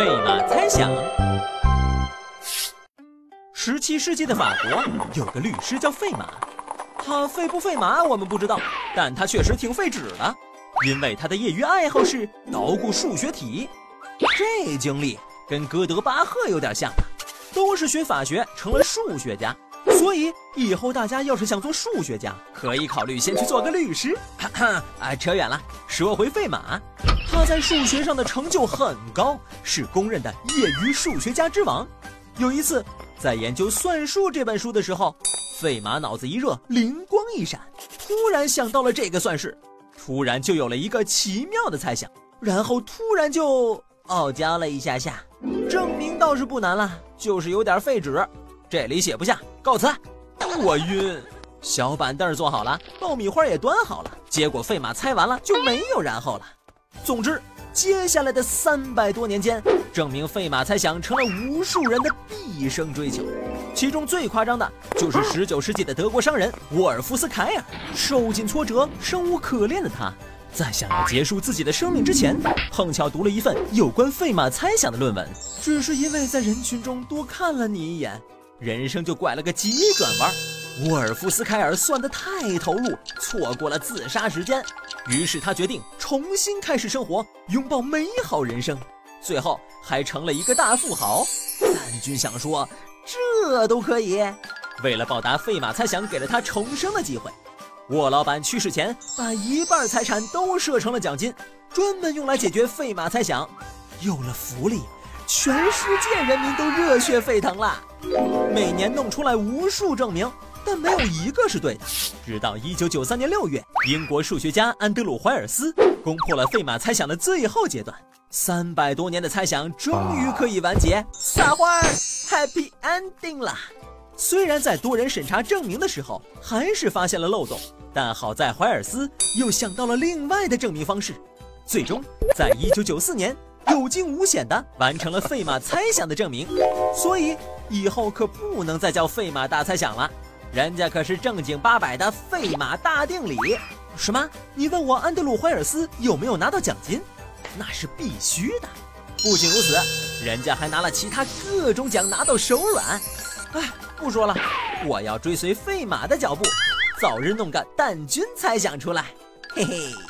费马猜想。十七世纪的法国有个律师叫费马，他费不费马我们不知道，但他确实挺费纸的，因为他的业余爱好是捣鼓数学题。这经历跟哥德巴赫有点像，都是学法学成了数学家，所以以后大家要是想做数学家，可以考虑先去做个律师。哈哈，啊，扯远了，说回费马，他在数学上的成就很高，是公认的业余数学家之王。有一次。在研究《算术》这本书的时候，费马脑子一热，灵光一闪，突然想到了这个算式，突然就有了一个奇妙的猜想，然后突然就傲娇了一下下。证明倒是不难了，就是有点费纸，这里写不下，告辞。我晕。小板凳坐好了，爆米花也端好了，结果费马猜完了就没有然后了。总之。接下来的三百多年间，证明费马猜想成了无数人的毕生追求。其中最夸张的就是19世纪的德国商人沃尔夫斯凯尔。受尽挫折、生无可恋的他，在想要结束自己的生命之前，碰巧读了一份有关费马猜想的论文。只是因为在人群中多看了你一眼，人生就拐了个急转弯。沃尔夫斯凯尔算得太投入，错过了自杀时间。于是他决定重新开始生活，拥抱美好人生，最后还成了一个大富豪。但君想说，这都可以？为了报答费马猜想给了他重生的机会，沃老板去世前把一半财产都设成了奖金，专门用来解决费马猜想。有了福利，全世界人民都热血沸腾了，每年弄出来无数证明。但没有一个是对的。直到一九九三年六月，英国数学家安德鲁·怀尔斯攻破了费马猜想的最后阶段，三百多年的猜想终于可以完结，撒花，Happy Ending 了。虽然在多人审查证明的时候还是发现了漏洞，但好在怀尔斯又想到了另外的证明方式，最终在一九九四年有惊无险地完成了费马猜想的证明。所以以后可不能再叫费马大猜想了。人家可是正经八百的费马大定理。什么？你问我安德鲁·怀尔斯有没有拿到奖金？那是必须的。不仅如此，人家还拿了其他各种奖，拿到手软。哎，不说了，我要追随费马的脚步，早日弄个蛋菌猜想出来。嘿嘿。